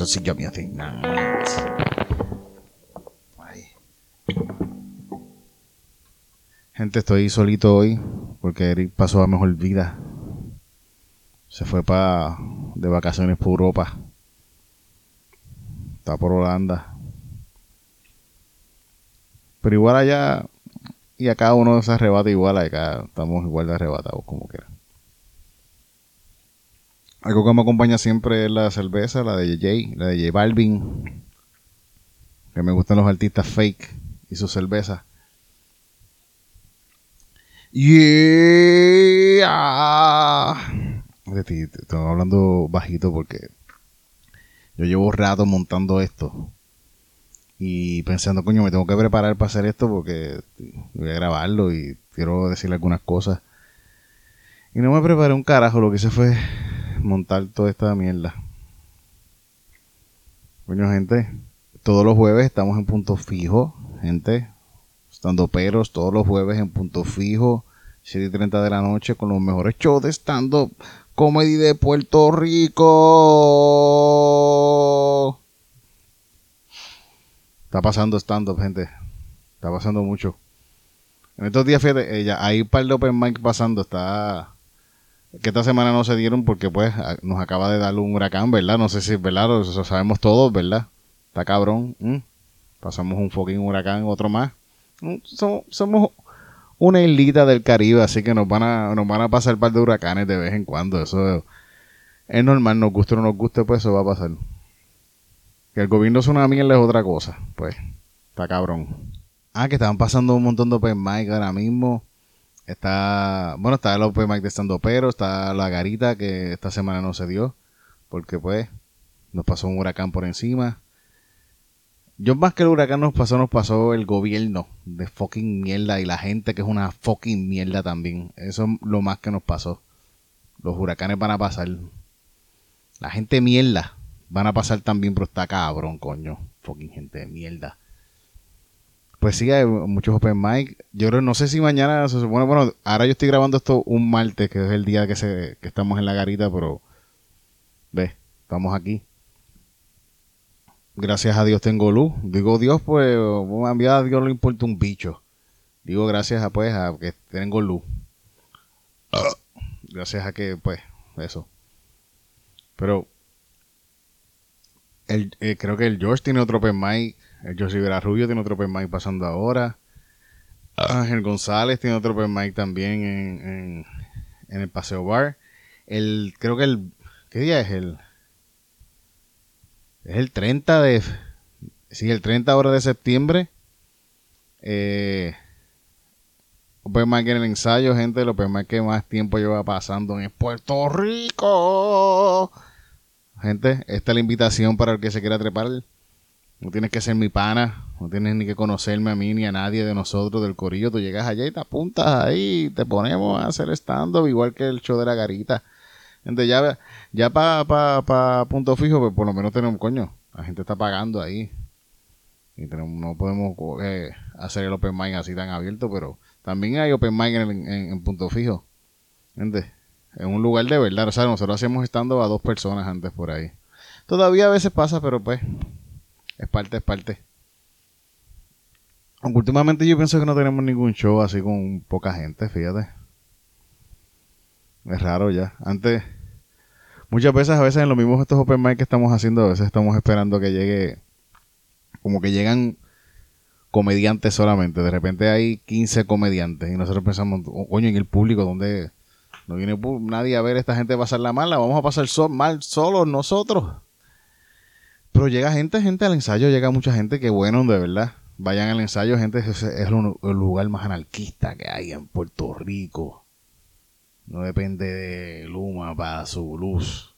Calzoncillo Music Night. Ay. Gente, estoy solito hoy porque Eric pasó a mejor vida. Se fue para de vacaciones por Europa. Está por Holanda. Pero igual allá y acá uno se arrebata igual, acá estamos igual de arrebatados como quiera. Algo que me acompaña siempre es la cerveza, la de J, la de J Balvin. Que me gustan los artistas fake y sus cervezas. Yeah. Estoy, estoy hablando bajito porque yo llevo rato montando esto. Y pensando, coño, me tengo que preparar para hacer esto porque voy a grabarlo y quiero decirle algunas cosas. Y no me preparé un carajo, lo que hice fue montar toda esta mierda. Coño, gente, todos los jueves estamos en punto fijo, gente. Estando peros, todos los jueves en punto fijo, 7 y 30 de la noche, con los mejores shows de stand-up comedy de Puerto Rico. Está pasando stand-up, gente. Está pasando mucho. En estos días, fíjate, eh, ya hay un par de open mic pasando. Está. Que esta semana no se dieron porque, pues, nos acaba de dar un huracán, ¿verdad? No sé si es verdad, eso sabemos todos, ¿verdad? Está cabrón. ¿m? Pasamos un fucking huracán, otro más. Mm, Somos, somos una islita del Caribe, así que nos van a, nos van a pasar un par de huracanes de vez en cuando. Eso es normal, nos guste o no nos guste, pues eso va a pasar. Que el gobierno es una mierda es otra cosa. Pues, está cabrón. Ah, que estaban pasando un montón de open mic ahora mismo. Está, bueno, está el open mic de estando pero, está la garita que esta semana no se dio. Porque pues, nos pasó un huracán por encima. Yo más que el huracán nos pasó, nos pasó el gobierno de fucking mierda y la gente que es una fucking mierda también. Eso es lo más que nos pasó. Los huracanes van a pasar. La gente mierda van a pasar también, pero está cabrón, coño. Fucking gente de mierda. Pues sí, hay muchos open mic. Yo creo, no sé si mañana se supone, bueno, ahora yo estoy grabando esto un martes, que es el día que, se, que estamos en la garita, pero ve, estamos aquí. Gracias a Dios tengo luz. Digo Dios, pues, a mí a Dios le importa un bicho. Digo gracias a, pues, a que tengo luz. Gracias a que, pues, eso. Pero El, eh, creo que el George tiene otro open mic. El George Rivera Rubio tiene otro open pasando ahora. Ángel González tiene otro open también en, en, el Paseo Bar. El, creo que el... ¿Qué día es el...? Es el 30 de... Sí, el 30 ahora de septiembre. Eh, Open en el ensayo, gente. Lo Open que más tiempo lleva pasando en Puerto Rico. Gente, esta es la invitación para el que se quiera trepar. No tienes que ser mi pana. No tienes ni que conocerme a mí ni a nadie de nosotros del corillo. Tú llegas allá y te apuntas ahí. Te ponemos a hacer stand-up igual que el show de la garita. Gente, ya, ya para pa, pa punto fijo, pues por lo menos tenemos, coño, la gente está pagando ahí. Y tenemos, no podemos eh, hacer el open mic así tan abierto, pero también hay open mic en, en, punto fijo. Gente, en un lugar de verdad. O sea, nosotros hacemos estando a dos personas antes por ahí. Todavía a veces pasa, pero pues, es parte, es parte. Aunque últimamente yo pienso que no tenemos ningún show así con poca gente, fíjate. Es raro ya. Antes, muchas veces, a veces en los mismos estos open mic que estamos haciendo, a veces estamos esperando que llegue, como que llegan comediantes solamente. De repente hay 15 comediantes y nosotros pensamos, coño, en el público, donde no viene nadie a ver a esta gente pasar la mala, vamos a pasar mal solos nosotros. Pero llega gente, gente al ensayo, llega mucha gente que bueno, de verdad. Vayan al ensayo, gente, es el lugar más anarquista que hay en Puerto Rico. No depende de Luma para su luz.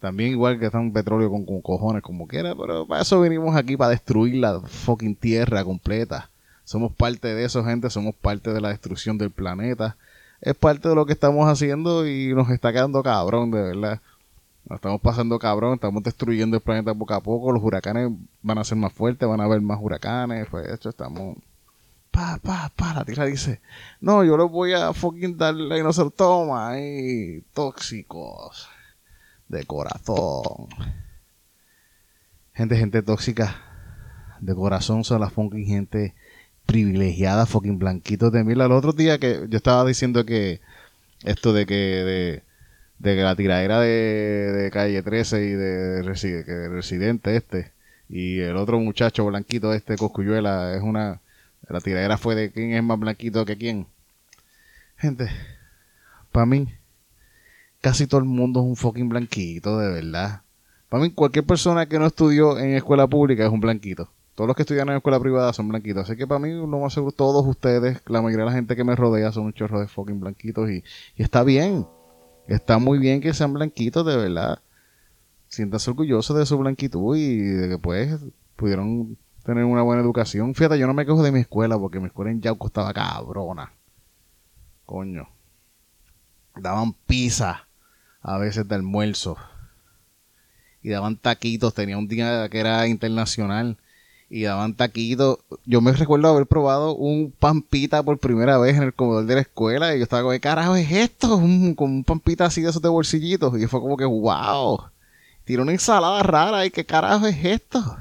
También igual que está un petróleo con, cojones como quiera, pero para eso venimos aquí, para destruir la fucking tierra completa. Somos parte de eso, gente, somos parte de la destrucción del planeta. Es parte de lo que estamos haciendo y nos está quedando cabrón, de verdad. Nos estamos pasando cabrón, estamos destruyendo el planeta poco a poco, los huracanes van a ser más fuertes, van a haber más huracanes, pues hecho estamos pa, pa, pa, la tierra dice, no, yo les voy a fucking darle y no se toma, ahí, tóxicos, de corazón. Gente, gente tóxica, de corazón son las fucking gente privilegiada, fucking blanquitos de mil. El otro día que yo estaba diciendo que esto de que, de, de que la tiradera de, calle 13 y de, de residente este, y el otro muchacho blanquito este, Coscuyuela, es una la tiradera fue de quién es más blanquito que quién. Gente, para mí, casi todo el mundo es un fucking blanquito, de verdad. Para mí, cualquier persona que no estudió en escuela pública es un blanquito. Todos los que estudian en escuela privada son blanquitos. Así que para mí, lo más seguro, todos ustedes, la mayoría de la gente que me rodea son un chorro de fucking blanquitos. Y, y está bien. Está muy bien que sean blanquitos, de verdad. Siéntanse orgullosos de su blanquitud y de que pues pudieron tener una buena educación. Fíjate, yo no me quejo de mi escuela porque mi escuela en Yauco estaba cabrona. Coño. Daban pizza a veces de almuerzo. Y daban taquitos. Tenía un día que era internacional. Y daban taquitos. Yo me recuerdo haber probado un pampita por primera vez en el comedor de la escuela. Y yo estaba como, ¿qué carajo es esto? Un, con un pampita así de esos de bolsillitos. Y fue como que, wow. Tiene una ensalada rara. ¿Y qué carajo es esto?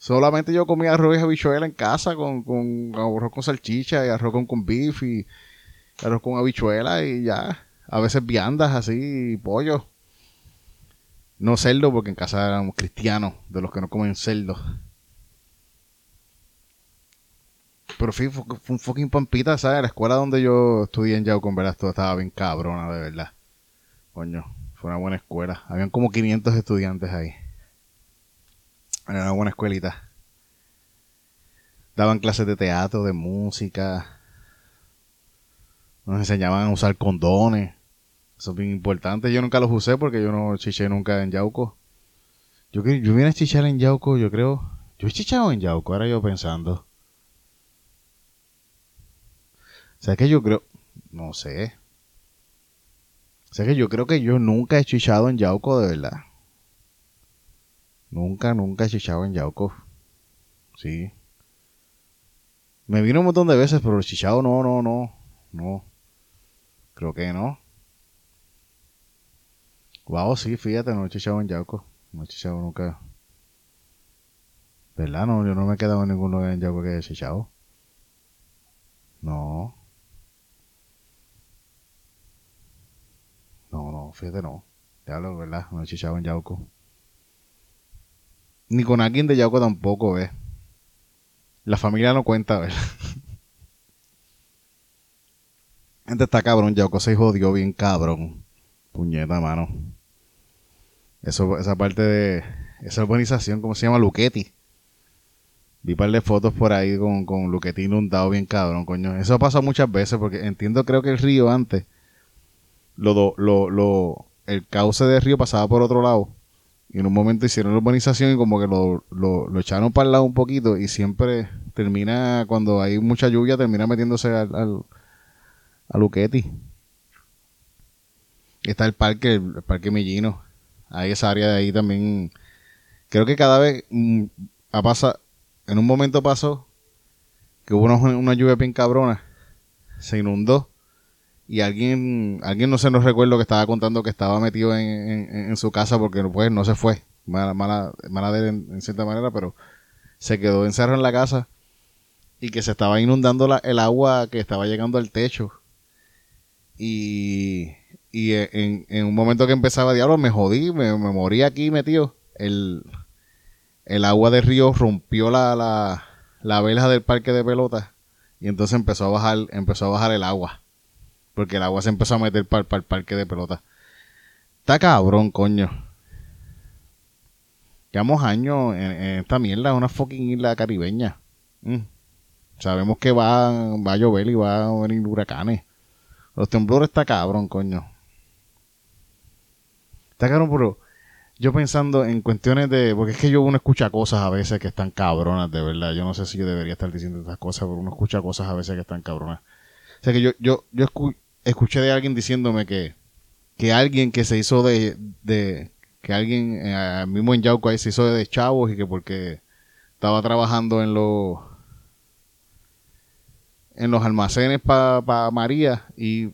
Solamente yo comía arroz y habichuela en casa con, con arroz con salchicha y arroz con, con beef y arroz con habichuela y ya. A veces viandas así, pollo. No cerdo porque en casa éramos cristianos, de los que no comen cerdo. Pero fue, fue un fucking pampita, ¿sabes? La escuela donde yo estudié en Yauco, en verdad, todo estaba bien cabrona, de verdad. Coño, fue una buena escuela. Habían como 500 estudiantes ahí. Era una buena escuelita. Daban clases de teatro, de música. Nos enseñaban a usar condones. Eso es bien importante. Yo nunca los usé porque yo no chiché nunca en Yauco. Yo, yo vine a chichar en Yauco, yo creo. Yo he chichado en Yauco, ahora yo pensando. O sea que yo creo. No sé. O sea que yo creo que yo nunca he chichado en Yauco de verdad. Nunca, nunca he chichado en Yauco. Sí. Me vino un montón de veces, pero el chichado no, no, no. No. Creo que no. Wow, sí, fíjate, no he chichado en Yauco. No he chichado nunca. ¿Verdad? No, yo no me he quedado en ningún lugar en Yauco que haya chichado. No. No, no, fíjate, no. Te hablo, ¿verdad? No he chichado en Yauco. Ni con alguien de Yauco tampoco, ¿ves? La familia no cuenta, ¿ves? Gente está cabrón, Yauco se jodió bien cabrón. Puñeta, mano. Eso, esa parte de esa urbanización, ¿cómo se llama? Luquetti. Vi par de fotos por ahí con, con Luquetti inundado bien cabrón, coño. Eso ha pasado muchas veces porque entiendo, creo que el río antes, lo, lo, lo, el cauce del río pasaba por otro lado. Y en un momento hicieron la urbanización y como que lo, lo, lo echaron para el lado un poquito y siempre termina, cuando hay mucha lluvia, termina metiéndose al, al a Luquetti. Está el parque, el, parque Millino. Hay esa área de ahí también. Creo que cada vez mm, ha pasado, en un momento pasó que hubo una, una, lluvia bien cabrona. Se inundó. Y alguien, alguien no se nos recuerdo que estaba contando que estaba metido en, su casa porque pues no se fue. Mala, mala, mala de en, cierta manera, pero se quedó encerrado en la casa y que se estaba inundando el agua que estaba llegando al techo. Y, y en, en, un momento que empezaba, diablo, me jodí, me, morí aquí metido. El, el agua del río rompió la, la, la del parque de pelotas y entonces empezó a bajar, empezó a bajar el agua. Porque el agua se empezó a meter para el parque de pelotas. Está cabrón, coño. Llevamos años en, esta mierda, una fucking isla caribeña. Mm. Sabemos que va, va a llover y va a venir huracanes. Los temblores está cabrón, coño. Está cabrón, pero yo pensando en cuestiones de. Porque es que yo uno escucha cosas a veces que están cabronas, de verdad. Yo no sé si yo debería estar diciendo estas cosas, pero uno escucha cosas a veces que están cabronas. O sea que yo, yo, yo escu escuché de alguien diciéndome que, que alguien que se hizo de. de que alguien, eh, mismo en Yauco ahí se hizo de chavos y que porque estaba trabajando en los en los almacenes para pa María y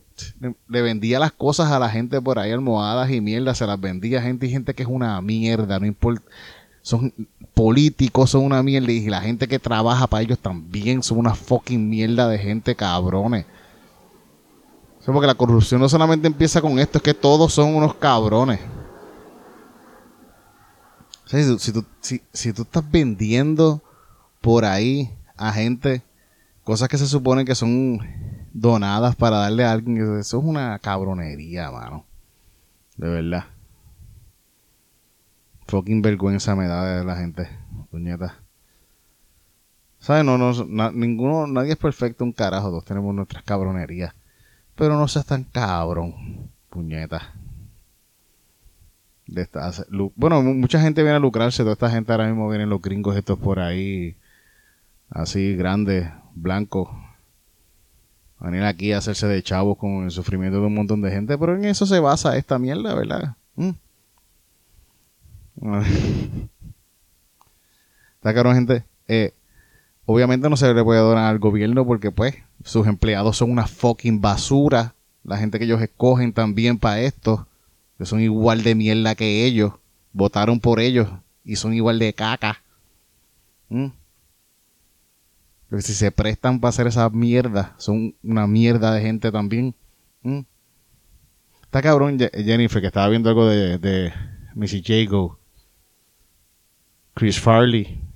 le vendía las cosas a la gente por ahí, almohadas y mierda, se las vendía a gente y gente que es una mierda, no importa. Son políticos, son una mierda y la gente que trabaja para ellos también son una fucking mierda de gente cabrones. Porque la corrupción no solamente empieza con esto, es que todos son unos cabrones. Si, tú, si tú estás vendiendo por ahí a gente cosas que se supone que son donadas para darle a alguien. Eso es una cabronería, mano. De verdad. Fucking vergüenza me da de la gente. Puñeta. ¿Sabes? No, no, ninguno, nadie es perfecto un carajo. Todos tenemos nuestras cabronerías. Pero no seas tan cabrón. Puñeta. De esta, bueno, mucha gente viene a lucrarse. Toda esta gente ahora mismo vienen los gringos estos por ahí. Así grandes blanco venir aquí a hacerse de chavos con el sufrimiento de un montón de gente, pero en eso se basa esta mierda, ¿verdad? Mm. Está caro, gente. Eh, obviamente no se le puede donar al gobierno porque, pues, sus empleados son una fucking basura. La gente que ellos escogen también para esto, que son igual de mierda que ellos, votaron por ellos y son igual de caca. Mm. Porque si se prestan para hacer esa mierda, son una mierda de gente también. ¿Mm? Está cabrón Jennifer, que estaba viendo algo de, de Missy Jago. Chris Farley.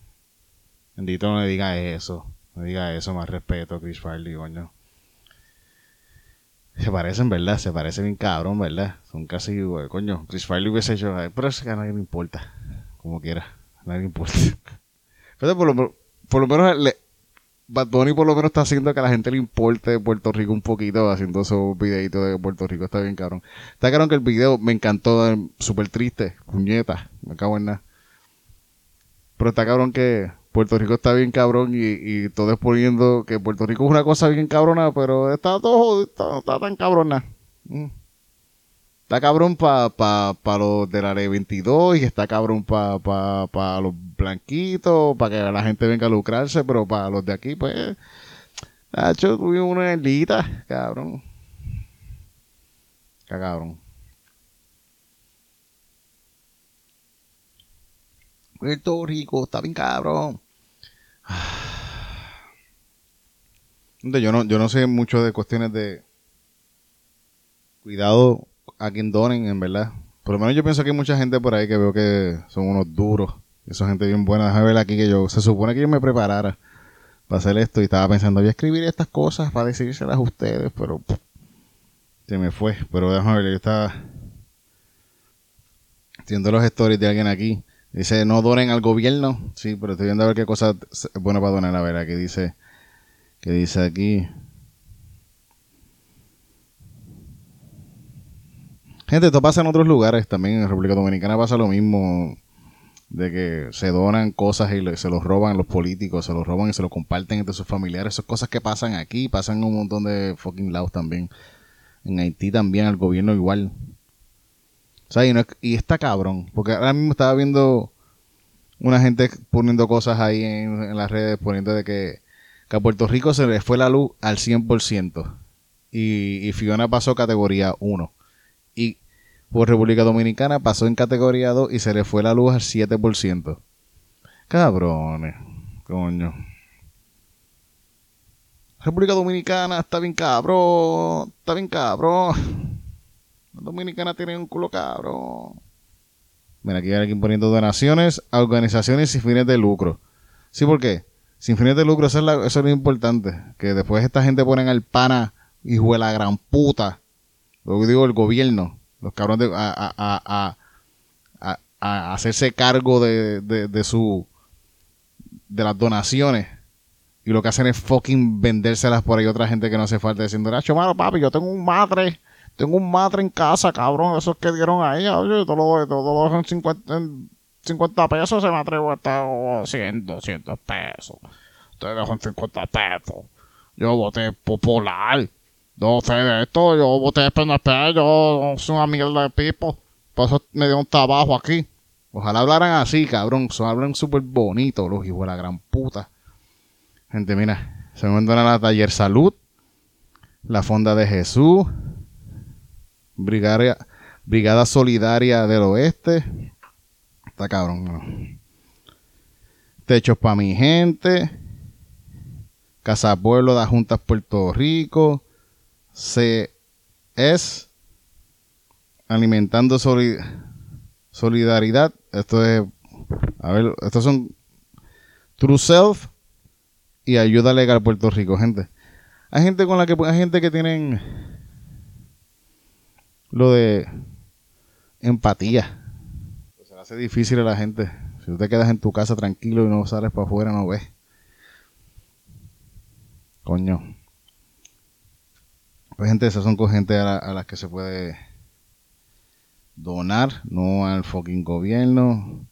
Bendito no le diga eso. No diga eso, más respeto Chris Farley, coño. Se parecen, ¿verdad? Se parecen bien cabrón, ¿verdad? Son casi, coño. Chris Farley hubiese hecho, pero eso que a nadie le importa. Como quiera. A nadie le importa. Pero por lo, por lo menos le, Bad Bunny por lo menos está haciendo que a la gente le importe Puerto Rico un poquito, haciendo esos videitos de Puerto Rico, está bien cabrón. Está cabrón que el video me encantó, súper triste, puñeta, me cago en nada. Pero está cabrón que Puerto Rico está bien cabrón y, y todo es poniendo que Puerto Rico es una cosa bien cabrona, pero está todo, está, está tan cabrona. Mm. Está cabrón para pa, pa los de la ley 22 y está cabrón para pa, pa los blanquitos, para que la gente venga a lucrarse, pero para los de aquí, pues, ha hecho una elita, cabrón. Cabrón. Puerto Rico está bien cabrón. Yo no, yo no sé mucho de cuestiones de cuidado a quien donen, en verdad. Por lo menos yo pienso que hay mucha gente por ahí que veo que son unos duros Esa gente bien buena. Déjame ver aquí que yo. Se supone que yo me preparara para hacer esto y estaba pensando, voy a escribir estas cosas para decírselas a ustedes, pero se me fue. Pero déjame ver, yo estaba viendo los stories de alguien aquí. Dice, no donen al gobierno. Sí, pero estoy viendo a ver qué cosa es buena para donar. A ver, aquí dice, que dice aquí. Gente, esto pasa en otros lugares también. En República Dominicana pasa lo mismo. De que se donan cosas y se los roban los políticos, se los roban y se los comparten entre sus familiares. Esas cosas que pasan aquí, pasan en un montón de fucking lados también. En Haití también, al gobierno igual. O sea, y, está cabrón. Porque ahora mismo estaba viendo una gente poniendo cosas ahí en, las redes, poniendo de que, que, a Puerto Rico se le fue la luz al 100%. Y, y Fiona pasó categoría 1. Y por República Dominicana pasó en categoría 2 y se le fue la luz al 7%. Cabrones, coño. República Dominicana está bien cabrón, está bien cabrón. La Dominicana tiene un culo cabrón. Mira, aquí hay alguien poniendo donaciones a organizaciones sin fines de lucro. ¿Sí por qué? Sin fines de lucro, eso es, lo importante. Que después esta gente ponen al pana, hijo de la gran puta. Lo digo el gobierno los cabrones a, hacerse cargo de, de, su de las donaciones y lo que hacen es fucking vendérselas por ahí a otra gente que no hace falta diciendo, Nacho, malo papi, yo tengo un madre, tengo un madre en casa, cabrón, esos que dieron ahí, oye, todo lo, lo en 50, 50 pesos, se me atrevo a estar 100, 200 pesos. Te dejo en 50 pesos. Yo voté popular. No sé de esto, yo voté PNP, yo soy una mierda de pipo. Por eso me dio un trabajo aquí. Ojalá hablaran así, cabrón. Son, hablan súper bonito, los hijos de la gran puta. Gente, mira, se me a la Taller Salud, la Fonda de Jesús, Brigada, Brigada Solidaria del Oeste. Está cabrón. Techos para mi gente. Casa Pueblo de Juntas Puerto Rico es alimentando solidaridad. Esto es, a ver, estos son True Self y Ayuda Legal Puerto Rico, gente. Hay gente con la que hay gente que tienen lo de empatía. se hace difícil a la gente. Si tú te quedas en tu casa tranquilo y no sales para afuera, no ves. Coño. Pues gente, esas son con gente a, las que se puede donar, no al fucking gobierno.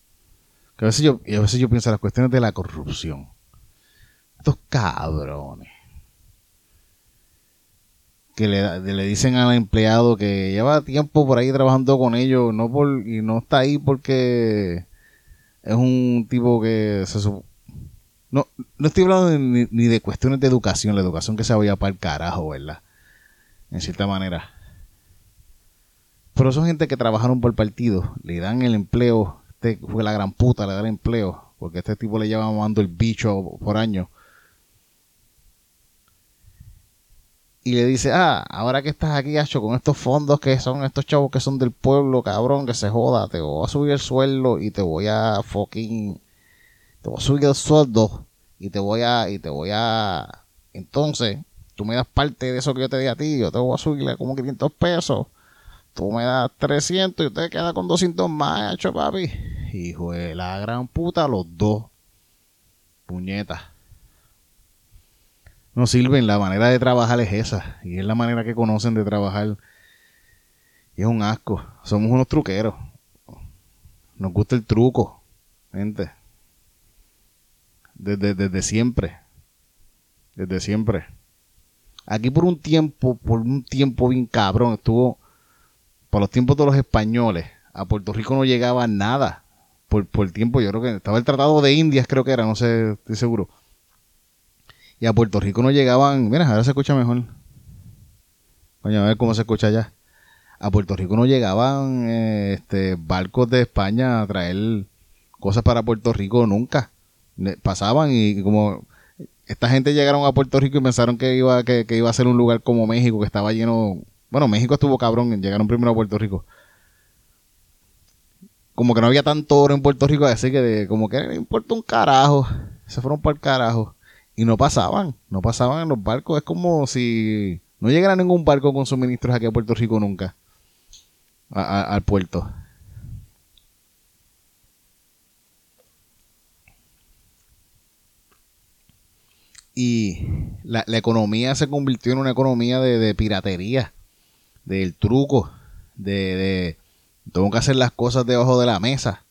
Que a veces yo, a veces yo pienso en las cuestiones de la corrupción. Estos cabrones. Que le, le dicen al empleado que lleva tiempo por ahí trabajando con ellos no por, y no está ahí porque es un tipo que se no, no estoy hablando ni, ni, de cuestiones de educación, la educación que se vaya para el carajo, ¿verdad? en cierta manera. Pero son gente que trabajaron por partido, le dan el empleo, este fue la gran puta, le da el empleo, porque este tipo le lleva mamando el bicho por año. Y le dice, ah, ahora que estás aquí, hacho, con estos fondos que son estos chavos que son del pueblo, cabrón, que se joda, te voy a subir el sueldo y te voy a fucking, te voy a subir el sueldo y te voy a, y te voy a, entonces, tú me das parte de eso que yo te di a ti, yo te voy a subirle como 500 pesos. Tú me das 300 y usted queda con 200 más, hecho papi. Hijo de la gran puta, los dos. Puñetas. No sirven, la manera de trabajar es esa. Y es la manera que conocen de trabajar. Y es un asco. Somos unos truqueros. Nos gusta el truco, gente. Desde, desde siempre. Desde siempre. Aquí por un tiempo, por un tiempo bien cabrón, estuvo por los tiempos de los españoles. A Puerto Rico no llegaba nada. Por, por el tiempo, yo creo que estaba el Tratado de Indias, creo que era, no sé, estoy seguro. Y a Puerto Rico no llegaban. Mira, ahora se escucha mejor. Coño, a ver cómo se escucha allá. A Puerto Rico no llegaban eh, este, barcos de España a traer cosas para Puerto Rico nunca. Pasaban y como esta gente llegaron a Puerto Rico y pensaron que iba, que, iba a ser un lugar como México, que estaba lleno. Bueno, México estuvo cabrón, llegaron primero a Puerto Rico. como que no había tanto oro en Puerto Rico, así que como que no importa un carajo. Se fueron para el carajo. Y no pasaban, no pasaban en los barcos. Es como si no llegara ningún barco con suministros aquí a Puerto Rico nunca. al puerto. Y la, economía se convirtió en una economía de, piratería, del truco, de, de tengo que hacer las cosas debajo de la mesa.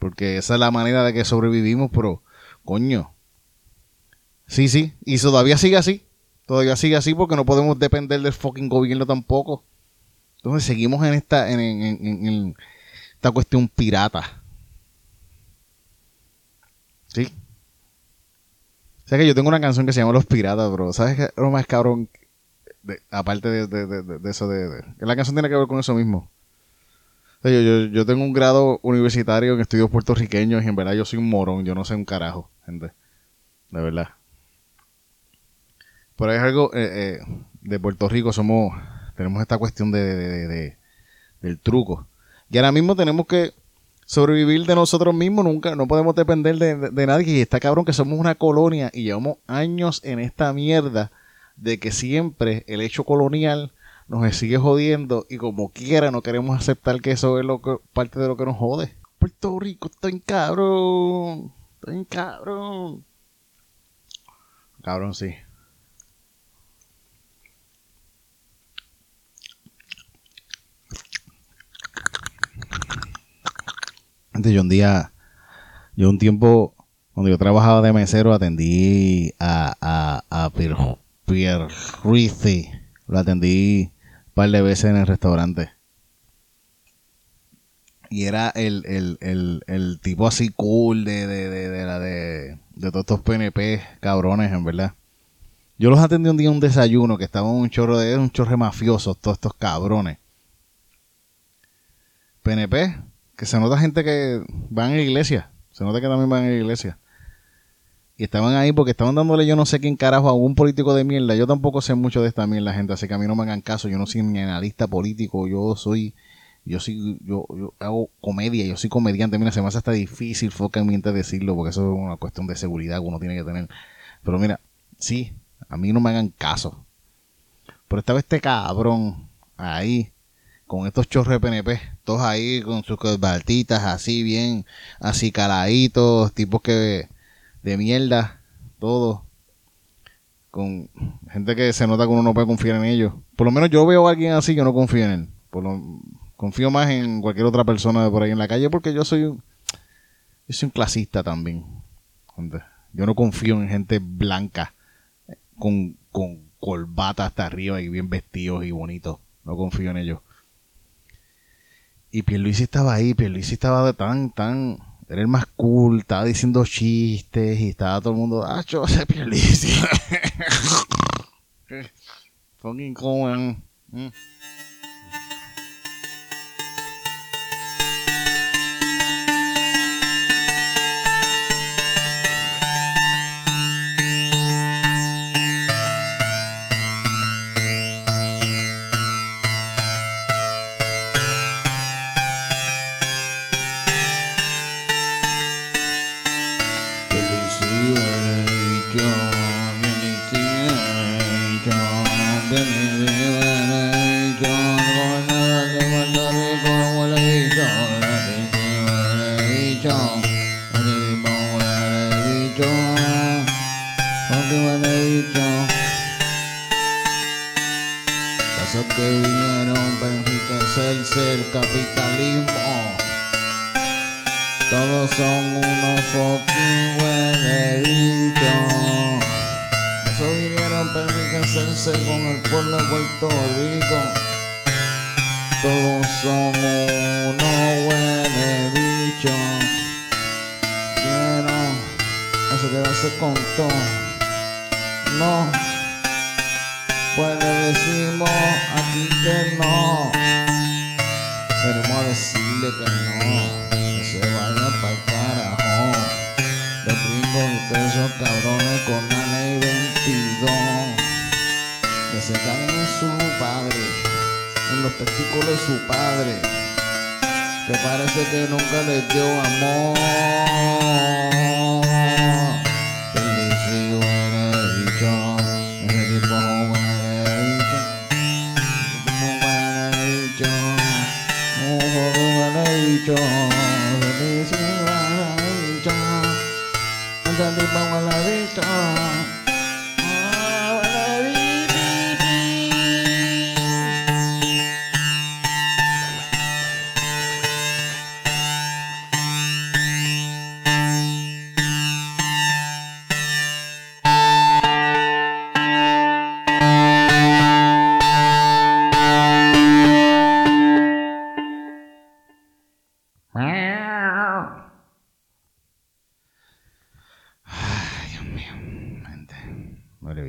Porque esa es la manera de que sobrevivimos, pero coño. Sí, sí, y todavía sigue así. Todavía sigue así porque no podemos depender del fucking gobierno tampoco. Entonces seguimos en esta, en, en esta cuestión pirata. Sí. O sea que yo tengo una canción que se llama Los Piratas, bro. ¿Sabes qué? Lo más cabrón, aparte de, eso, de, La canción tiene que ver con eso mismo. yo, yo, tengo un grado universitario en estudios puertorriqueños y en verdad yo soy un morón. Yo no sé un carajo, gente. De verdad. Pero es algo eh, eh, de Puerto Rico. Somos... Tenemos esta cuestión de, del truco. Y ahora mismo tenemos que sobrevivir de nosotros mismos, nunca, no podemos depender de, nadie. Y está cabrón que somos una colonia y llevamos años en esta mierda de que siempre el hecho colonial nos sigue jodiendo y como quiera no queremos aceptar que eso es lo que, parte de lo que nos jode. Puerto Rico está en cabrón, está en cabrón. Cabrón, sí. Yo un día, yo un tiempo, cuando yo trabajaba de mesero, atendí a, a, a Pierre, Lo atendí un par de veces en el restaurante. Y era el, el, el, el tipo así cool de, de, de, de, la de, de todos estos PNP cabrones, en verdad. Yo los atendí un día un desayuno que estaba un chorro de un chorro mafiosos, todos estos cabrones. PNP, que se nota gente que van a la iglesia. Se nota que también van a la iglesia. Y estaban ahí porque estaban dándole yo no sé quién carajo a un político de mierda. Yo tampoco sé mucho de esta mierda, gente, así que a mí no me hagan caso. Yo no soy ni analista político, yo soy, yo soy, yo, yo hago comedia, yo soy comediante. Mira, se me hace hasta difícil focamente decirlo porque eso es una cuestión de seguridad que uno tiene que tener. Pero mira, sí, a mí no me hagan caso. Pero estaba este cabrón ahí con estos chorros de PNP, todos ahí con sus corbatitas así bien, así caladitos, tipos que de mierda, todos. Con gente que se nota que uno no puede confiar en ellos. Por lo menos yo veo a alguien así que no confío en él. Confío más en cualquier otra persona de por ahí en la calle porque yo soy un, yo soy un clasista también. Yo no confío en gente blanca con, con corbata hasta arriba y bien vestidos y bonitos. No confío en ellos. Y Pierluisi estaba ahí, Pierluisi estaba tan, tan, era el más cool, estaba diciendo chistes y estaba todo el mundo, ah, yo sé Pierluisi. Fucking cool, que vinieron para enriquecerse el capitalismo. Todos son unos fucking hueveritos. Eso vinieron para enriquecerse con el pueblo de Puerto Rico. Todos son unos hueveritos. Quiero eso quedarse con todo. No, pues decimos a que no. Queremos decirle que no, que se vaya para el carajo. Los gringos y todos esos cabrones con la ley 22. Que se caguen en su padre, en los testículos de su padre. Que parece que nunca les dio amor.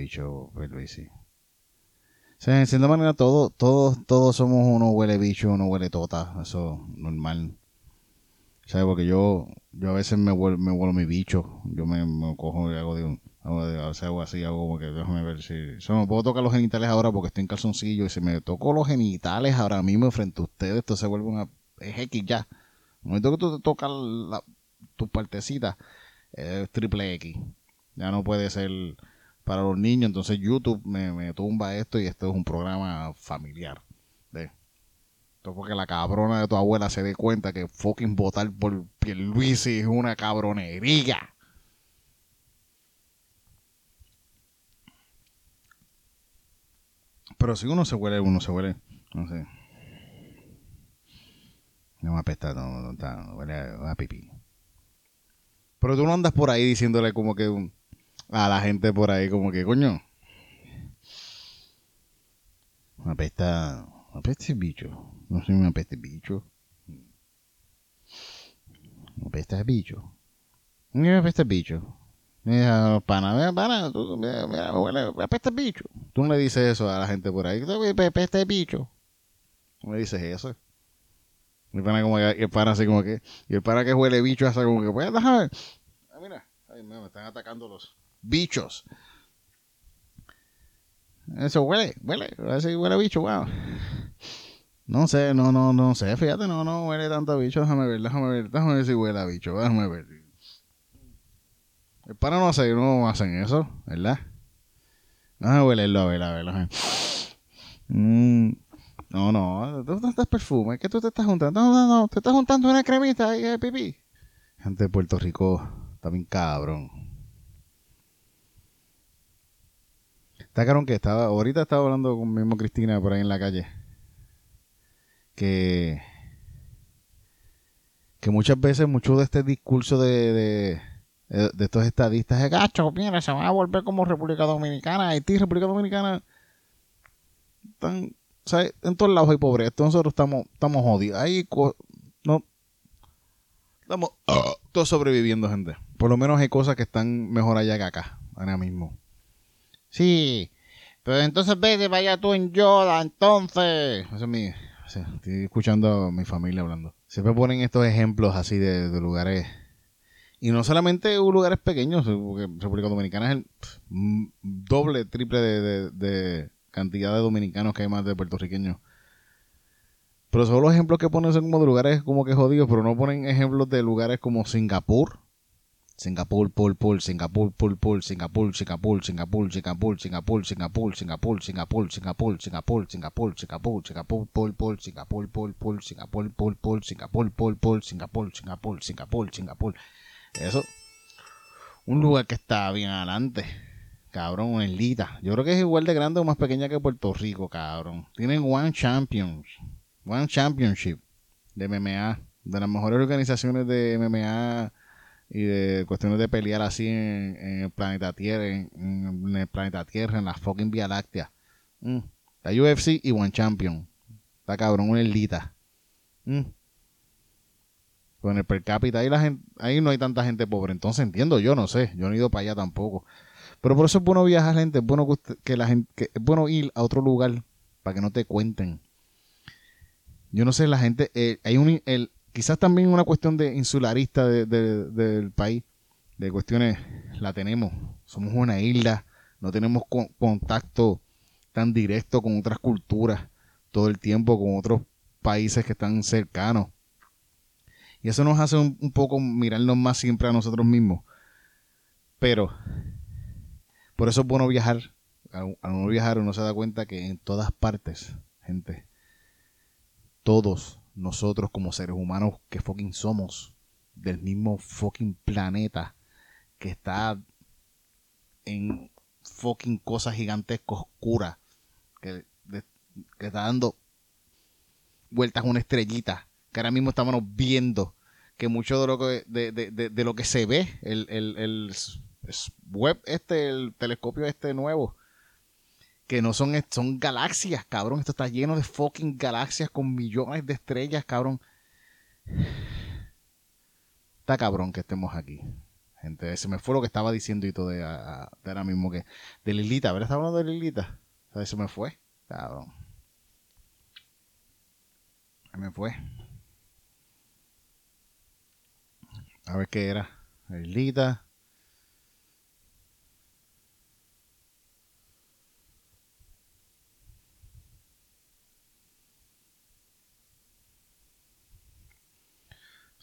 Bicho, huele sí. O sea, en cierta manera, todos, todos, todos somos uno huele bicho, uno huele tota. Eso normal. ¿Sabes? Porque yo, yo a veces me vuelvo, me vuelvo mi bicho. Yo me, cojo y hago de un. Hago, de, o sea, hago así, hago como que déjame ver si. O sea, me puedo tocar los genitales ahora porque estoy en calzoncillo. Y si me toco los genitales ahora mismo frente a ustedes, esto se vuelve una. Es X ya. El momento que tú te tocas tus partecitas, es triple X. Ya no puede ser para los niños. Entonces YouTube me, me tumba esto y esto es un programa familiar. ¿Ves? Esto es porque la cabrona de tu abuela se dé cuenta que fucking votar por Pierluisi es una cabronería. Pero si uno se huele, uno se huele. No sé. No me apesta, no, no, no huele a, a pipí. Pero tú no andas por ahí diciéndole como que un- a la gente por ahí como que, coño. Me apesta, me apesta el bicho. No sé, me apesta el bicho. Me apesta el bicho. Me apesta el bicho. Mira, pana, mira, pana, tú, mira, huele, apesta el bicho. Tú no le dices eso a la gente por ahí. "Tú, Me apesta el bicho. No le dices eso. Y pana como que, y el pana así como que, y el pana que huele bicho hace como que, pues déjame. Ah, mira, ay, me están atacando los bichos. Eso huele, huele, ese huele bicho, wow. No sé, no, no, no sé, fíjate, no, no huele tanto bicho, déjame ver, déjame ver, déjame ver si huele a bicho, déjame ver. El pana no hace, no hacen eso, ¿verdad? Déjame huelerlo, a ver, a ver, a. Mm, no, no, tú no estás perfume, ¿qué tú te estás juntando? No, no, no, te estás juntando una cremita ahí de pipí. Gente de Puerto Rico, bien cabrón. Está cabrón que estaba, ahorita estaba hablando con mismo Cristina por ahí en la calle. Que, que muchas veces, mucho de este discurso de, de, de- estos estadistas es gacho, mira, se va a volver como República Dominicana, Haití, República Dominicana, están, ¿sabes? En todos lados hay pobreza, nosotros estamos, estamos jodidos. Ahí, no, estamos todos sobreviviendo, gente. Por lo menos hay cosas que están mejor allá que acá, ahora mismo. Sí, pero entonces vete, vaya tú en Yoda, entonces. Eso es mi. o sea, estoy escuchando a mi familia hablando. Siempre ponen estos ejemplos así de, lugares. Y no solamente lugares pequeños, porque República Dominicana es el pf, m- doble, triple de, de- de cantidad de dominicanos que hay más de puertorriqueños. Pero son los ejemplos que ponen son como de lugares como que jodidos, pero no ponen ejemplos de lugares como Singapur, Singapur, pul, pul, Singapur, pul, pul, Singapur, Singapur, Singapur, Singapur, Singapur, Singapur, Singapur, Singapur, Singapur, Singapur, Singapur, Singapur, Singapur, pul, pul, Singapur, pul, pul, Singapur, pul, pul, Singapur, pul, pul, Singapur, Singapur, Singapur, Singapur. Eso, un lugar que está bien adelante. Cabrón, una islita. Yo creo que es igual de grande o más pequeña que Puerto Rico, cabrón. Tienen One Champions. One Championship de MMA. De las mejores organizaciones de MMA y de cuestiones de pelear así en, el planeta Tierra, en, el planeta Tierra, en la fucking Vía Láctea. Mm. La UFC y One Champion. Está cabrón, una islita. Mm. Con el per cápita ahí, la gente, ahí no hay tanta gente pobre. Entonces entiendo, yo no sé. Yo no he ido para allá tampoco. Pero por eso es bueno viajar, gente. Es bueno que la gente, que es bueno ir a otro lugar para que no te cuenten. Yo no sé, la gente, eh, hay un, el, quizás también una cuestión de insularista de- de- del país, de cuestiones, la tenemos. Somos una isla, no tenemos con- contacto tan directo con otras culturas todo el tiempo, con otros países que están cercanos. Y eso nos hace un, poco mirarnos más siempre a nosotros mismos. Pero, por eso es bueno viajar. Al, no viajar uno se da cuenta que en todas partes, gente, todos nosotros como seres humanos que fucking somos del mismo fucking planeta que está en fucking cosas gigantescas oscuras que, que está dando vueltas una estrellita que ahora mismo estamos viendo que mucho de lo que, de, de, de, lo que se ve, el, el, el, web este, el telescopio este nuevo, que no son, son galaxias, cabrón. Esto está lleno de fucking galaxias con millones de estrellas, cabrón. Está cabrón que estemos aquí. Gente, ese me fue lo que estaba diciendo y todo de, ahora mismo que. De Lilita, ¿verdad? Estaba hablando de Lilita. O sea, se me fue. Cabrón. Se me fue. A ver qué era. Lilita.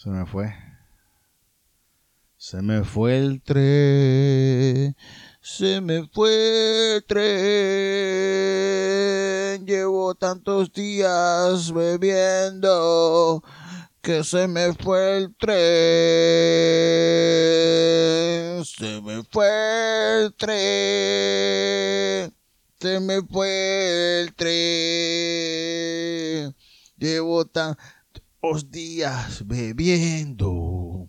Se me fue. Se me fue el tren. Se me fue el tren. Llevo tantos días bebiendo que se me fue el tren. Se me fue el tren. Se me fue el tren. Llevo tan días bebiendo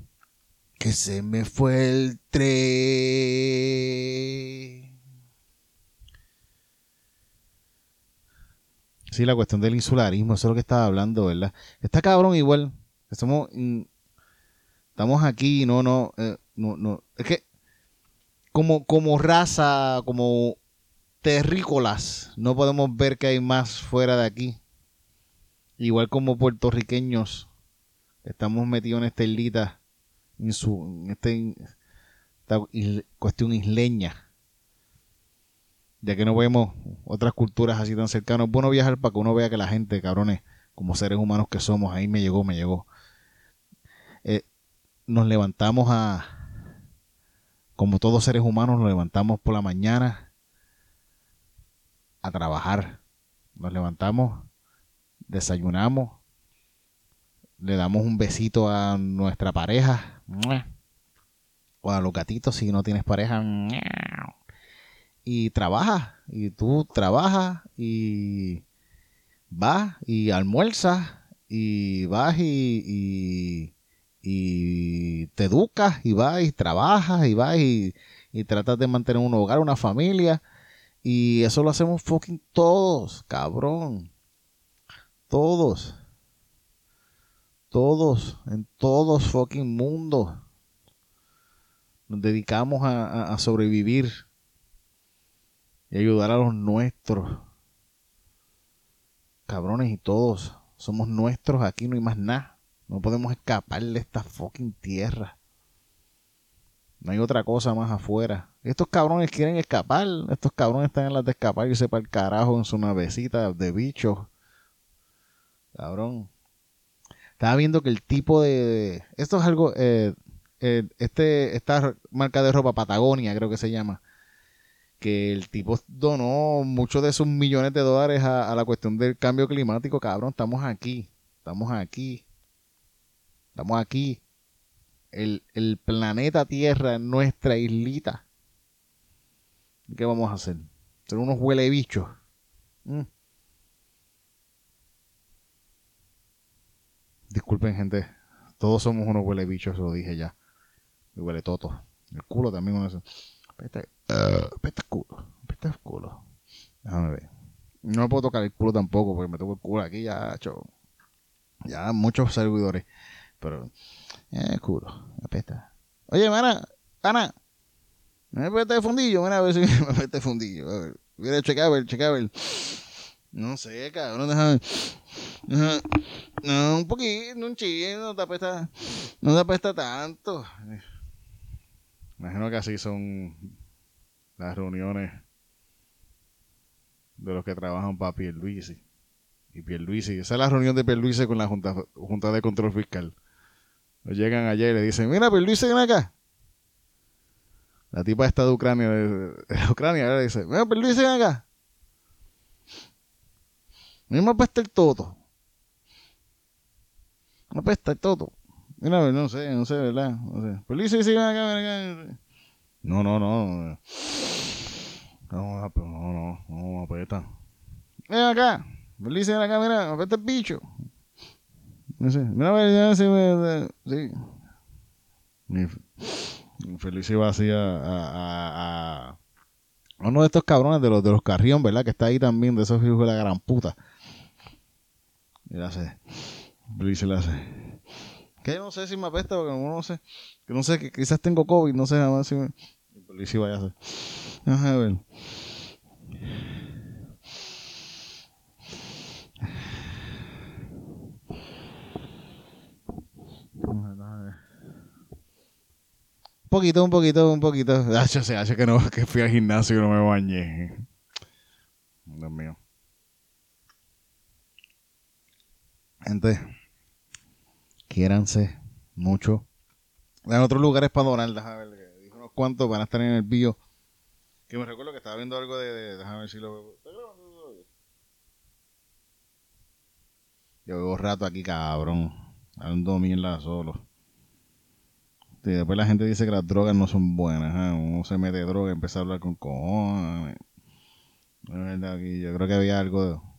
que se me fue el tren. Sí, la cuestión del insularismo, eso es lo que estaba hablando, ¿verdad? Está cabrón igual. Estamos, estamos aquí, no, no, eh, no, no. Es que como, como raza, como terrícolas, no podemos ver que hay más fuera de aquí igual como puertorriqueños, estamos metidos en esta islita, en, su, este, esta cuestión isleña, ya que no vemos otras culturas así tan cercanas. Bueno viajar para que uno vea que la gente, cabrones, como seres humanos que somos, ahí me llegó, me llegó. Eh, nos levantamos a, como todos seres humanos, nos levantamos por la mañana a trabajar. Nos levantamos desayunamos, le damos un besito a nuestra pareja, o a los gatitos si no tienes pareja, y trabajas, y tú trabajas, y vas y almuerzas, y vas y, y, te educas, y vas y trabajas, y vas y, y tratas de mantener un hogar, una familia, y eso lo hacemos fucking todos, cabrón. Todos. Todos. En todos fucking mundo. Nos dedicamos a, sobrevivir. Y ayudar a los nuestros. Cabrones y todos. Somos nuestros. Aquí no hay más nada. No podemos escapar de esta fucking tierra. No hay otra cosa más afuera. Estos cabrones quieren escapar. Estos cabrones están en las de escapar y para el carajo en su navecita de bichos Cabrón. Estaba viendo que el tipo de. Esto es algo. Eh, eh, este, esta marca de ropa Patagonia, creo que se llama. Que el tipo donó muchos de sus millones de dólares a, la cuestión del cambio climático. Cabrón, estamos aquí. Estamos aquí. Estamos aquí. El, planeta Tierra, nuestra islita. ¿Qué vamos a hacer? Ser unos huele bichos. Mm. Disculpen, gente. Todos somos unos huele bichos, lo dije ya. Y huele toto. El culo también eso. Pesta, uh, pesta culo. Pesta el culo. Déjame ver. No me puedo tocar el culo tampoco porque me toco el culo aquí ya, cho. Ya muchos servidores. Pero, eh, culo. Apesta. Oye, mana, Ana. Me pesta de fundillo. Mira a ver si me pesta de fundillo. A ver. Mira, checa a ver, checa a ver. No sé, cabrón, déjame. No, un poquito, un chino, no te apesta, no te apesta tanto. Imagino que así son las reuniones de los que trabajan para Pierluisi. Y Pierluisi, esa es la reunión de Pierluisi con la Junta, de Control Fiscal. llegan allá y le dicen, mira, pero Luis, ven acá. La tipa está de Ucrania, de, Ucrania, le dice, mira, pero Luis, ven acá. A mí me apesta el todo. Me apesta el todo. Mira, no sé, no sé, ¿verdad? No sé. Luis, ven acá, ven acá. No, no, no. No, no, no, no, no apesta. Ven acá. Luis, ven acá, mira, me apesta el bicho. No sé. Mira, ya se Sí. Feliz iba así a, a, a, uno de estos cabrones de los de los carrión, ¿verdad? Que está ahí también, de esos hijos de la gran puta. Y le hace. Feliz le hace. Que no sé si me apesta, porque no sé. Que no sé, que quizás tengo COVID, no sé, nada más si me. Feliz iba a hacer. a ver. Un poquito, un poquito, un poquito. Ah, yo sé, que no, que fui al gimnasio y no me bañé. Dios mío. Gente, quiéranse mucho. En otros lugares para donar, déjame ver, dijo unos cuantos van a estar en el bio. Que me recuerdo que estaba viendo algo de, déjame ver si lo Yo veo rato aquí, cabrón. Ando mierda solo. Y después la gente dice que las drogas no son buenas. ¿eh? Uno se mete droga y empieza a hablar con cojones. yo creo que había algo de...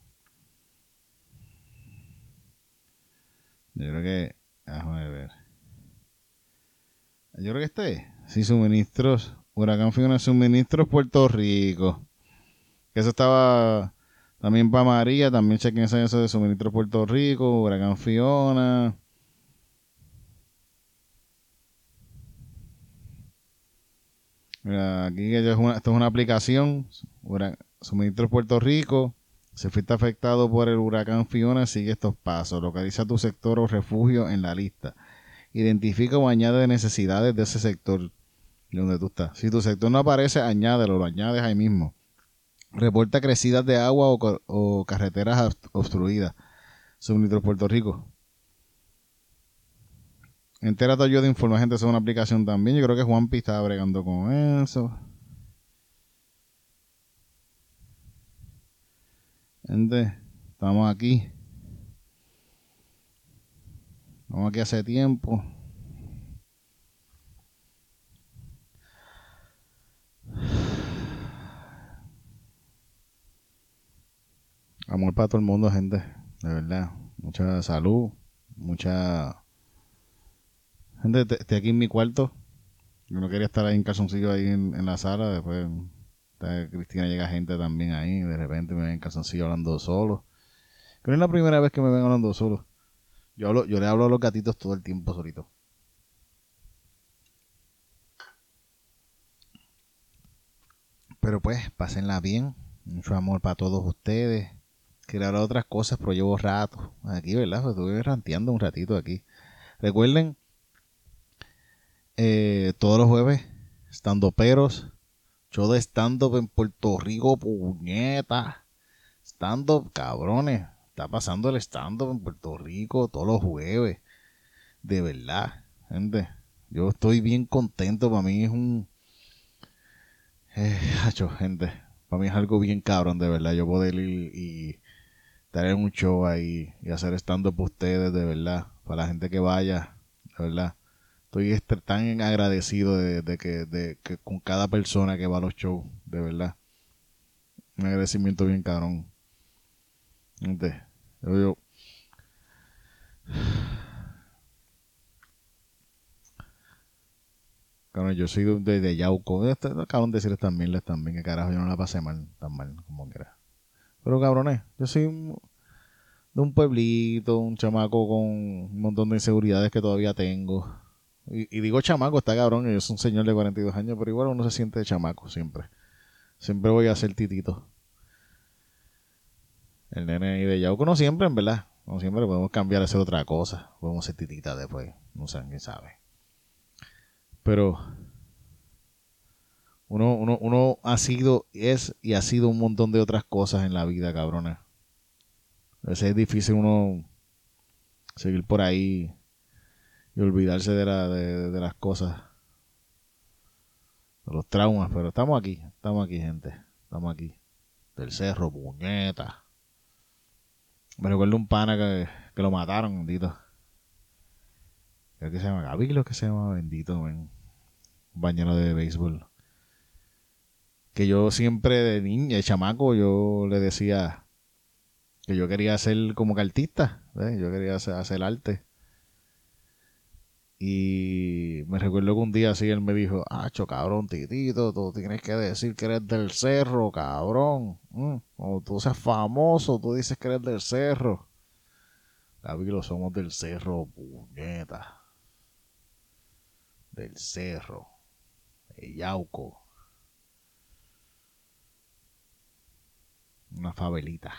Yo creo que... Déjame ver. Yo creo que este. Sí, suministros. Huracán Fiona, suministros Puerto Rico. Que eso estaba también para María. También chequen eso de suministros Puerto Rico. Huracán Fiona. Mira, aquí esto es una aplicación, Suministros Puerto Rico. Si fuiste afectado por el huracán Fiona, sigue estos pasos. Localiza tu sector o refugio en la lista. Identifica o añade necesidades de ese sector donde tú estás. Si tu sector no aparece, añádelo, lo añades ahí mismo. Reporta crecidas de agua o, carreteras obstruidas. Suministros Puerto Rico. Entérate yo de informar gente, es una aplicación también. Yo creo que Juanpi estaba bregando con eso. Gente, estamos aquí. Estamos aquí hace tiempo. Amor para todo el mundo, gente. De verdad. Mucha salud. Mucha Gente, estoy aquí en mi cuarto. Yo no quería estar ahí en calzoncillo ahí en, la sala. Después Cristina llega gente también ahí. De repente me ven en hablando solo. Pero es la primera vez que me ven hablando solo. Yo, hablo, yo le hablo a los gatitos todo el tiempo solito. Pero pues, pásenla bien. Mucho amor para todos ustedes. Quería hablar de otras cosas, pero llevo rato aquí, ¿verdad? Pues estuve ranteando un ratito aquí. Recuerden eh, todos los jueves, estando peros, show de stand-up en Puerto Rico, puñeta. Stand-up, cabrones. Está pasando el stand-up en Puerto Rico todos los jueves. De verdad, gente. Yo estoy bien contento. Para mí es un. Eh, gente. Para mí es algo bien cabrón, de verdad. Yo poder ir y estar un show ahí y hacer stand-up ustedes, de verdad. Para la gente que vaya, de verdad estoy tan agradecido de, que, de, que con cada persona que va a los shows, de verdad. Un agradecimiento bien cabrón. Gente, yo, yo yo soy de, de, Yauco. Este, cabrón decir también mierdas también. Que carajo, yo no la pasé mal, tan mal como quiera. Pero cabrones, yo soy de un pueblito, un chamaco con un montón de inseguridades que todavía tengo. Y, digo chamaco, está cabrón, yo soy un señor de 42 años, pero igual uno se siente chamaco siempre. Siempre voy a ser titito. El nene y de Yauco no siempre, en verdad. No siempre podemos cambiar a hacer otra cosa. Podemos ser titita después. No sé, quién sabe. Pero uno, uno, uno ha sido, es y ha sido un montón de otras cosas en la vida, cabrona. A veces es difícil uno seguir por ahí y olvidarse de, la, de, de las cosas, de los traumas. Pero estamos aquí, estamos aquí, gente. Estamos aquí. Del cerro, puñeta. Me recuerdo un pana que, que lo mataron, bendito. Creo que se llama Gabriel, que se llama bendito, un bañero de béisbol. Que yo siempre de niña, de chamaco, yo le decía que yo quería ser como que artista, yo quería hacer, hacer arte. Y me recuerdo que un día así él me dijo, Acho, cabrón, titito, tú tienes que decir que eres del cerro, cabrón. Mm, tú seas famoso, tú dices que eres del cerro. Gaby, lo somos del cerro, puñeta. Del cerro. De Yauco. Una favelita.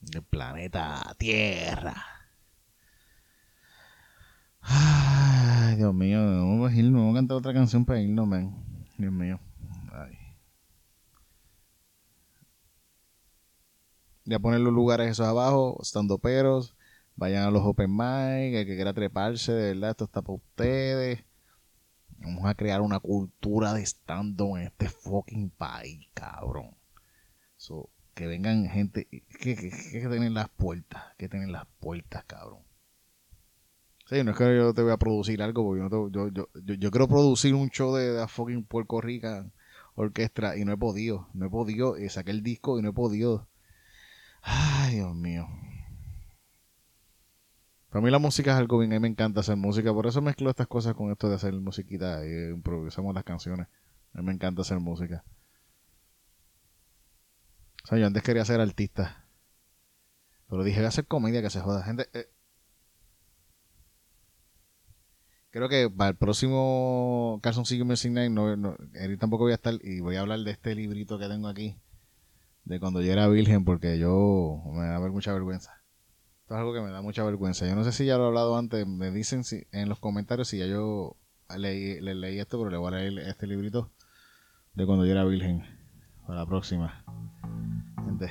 Del planeta Tierra. Ay, Dios mío, vamos a vamos a cantar otra canción para irnos, man. Dios mío. Ay. Ya poner los lugares esos abajo, estando peros, vayan a los open mic, el que quiera treparse, de verdad, esto está para ustedes. Vamos a crear una cultura de stand-up en este fucking país, cabrón. So, que vengan gente, que, que, que tienen las puertas, que tienen las puertas, cabrón. Sí, no es que yo te voy a producir algo, porque yo, yo, yo, yo, quiero producir un show de, fucking Puerto Rican orquesta y no he podido, no he podido, y saqué el disco y no he podido. Ay, Dios mío. Para mí la música es algo bien, a mí me encanta hacer música, por eso mezclo estas cosas con esto de hacer musiquita y improvisamos las canciones. A mí me encanta hacer música. O sea, yo antes quería ser artista. Pero dije, voy a hacer comedia que se joda. Gente, eh, creo que para el próximo Calzoncillo Missing Night, no, no, tampoco voy a estar y voy a hablar de este librito que tengo aquí, de cuando yo era virgen, porque yo me da mucha vergüenza. Esto es algo que me da mucha vergüenza. Yo no sé si ya lo he hablado antes, me dicen en los comentarios si ya yo leí, le, leí esto, pero le voy a leer este librito de cuando yo era virgen. Para la próxima. Gente.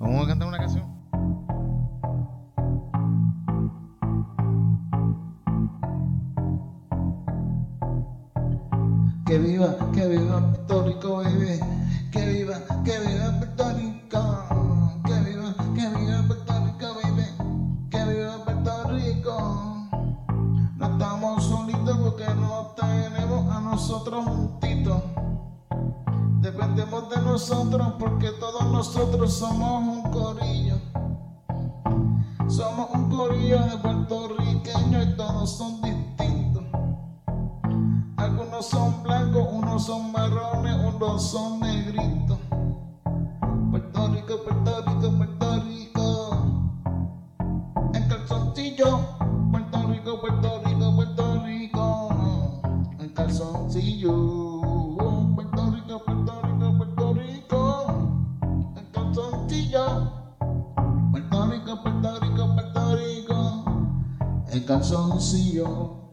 Vamos a cantar una canción. Que viva, que viva Puerto Rico, baby. Que viva, que viva Puerto Rico. Que viva, que viva Puerto Rico, baby. Que viva Puerto Rico. No estamos solitos porque no tenemos a nosotros juntitos. Dependemos de nosotros porque todos nosotros somos un corillo. Somos un corillo de puertorriqueños y todos son son marrones, unos son negritos. Puerto Rico, Puerto Rico, Puerto Rico. En calzoncillo. Puerto Rico, Puerto Rico, Puerto Rico. En calzoncillo. Puerto Rico, Puerto Rico, Puerto Rico. En calzoncillo. Puerto Rico, Puerto Rico, Puerto Rico. En calzoncillo.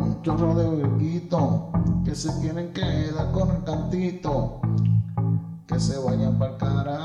un chorro de huequito que se tienen que dar con el cantito, que se vayan para el carajo.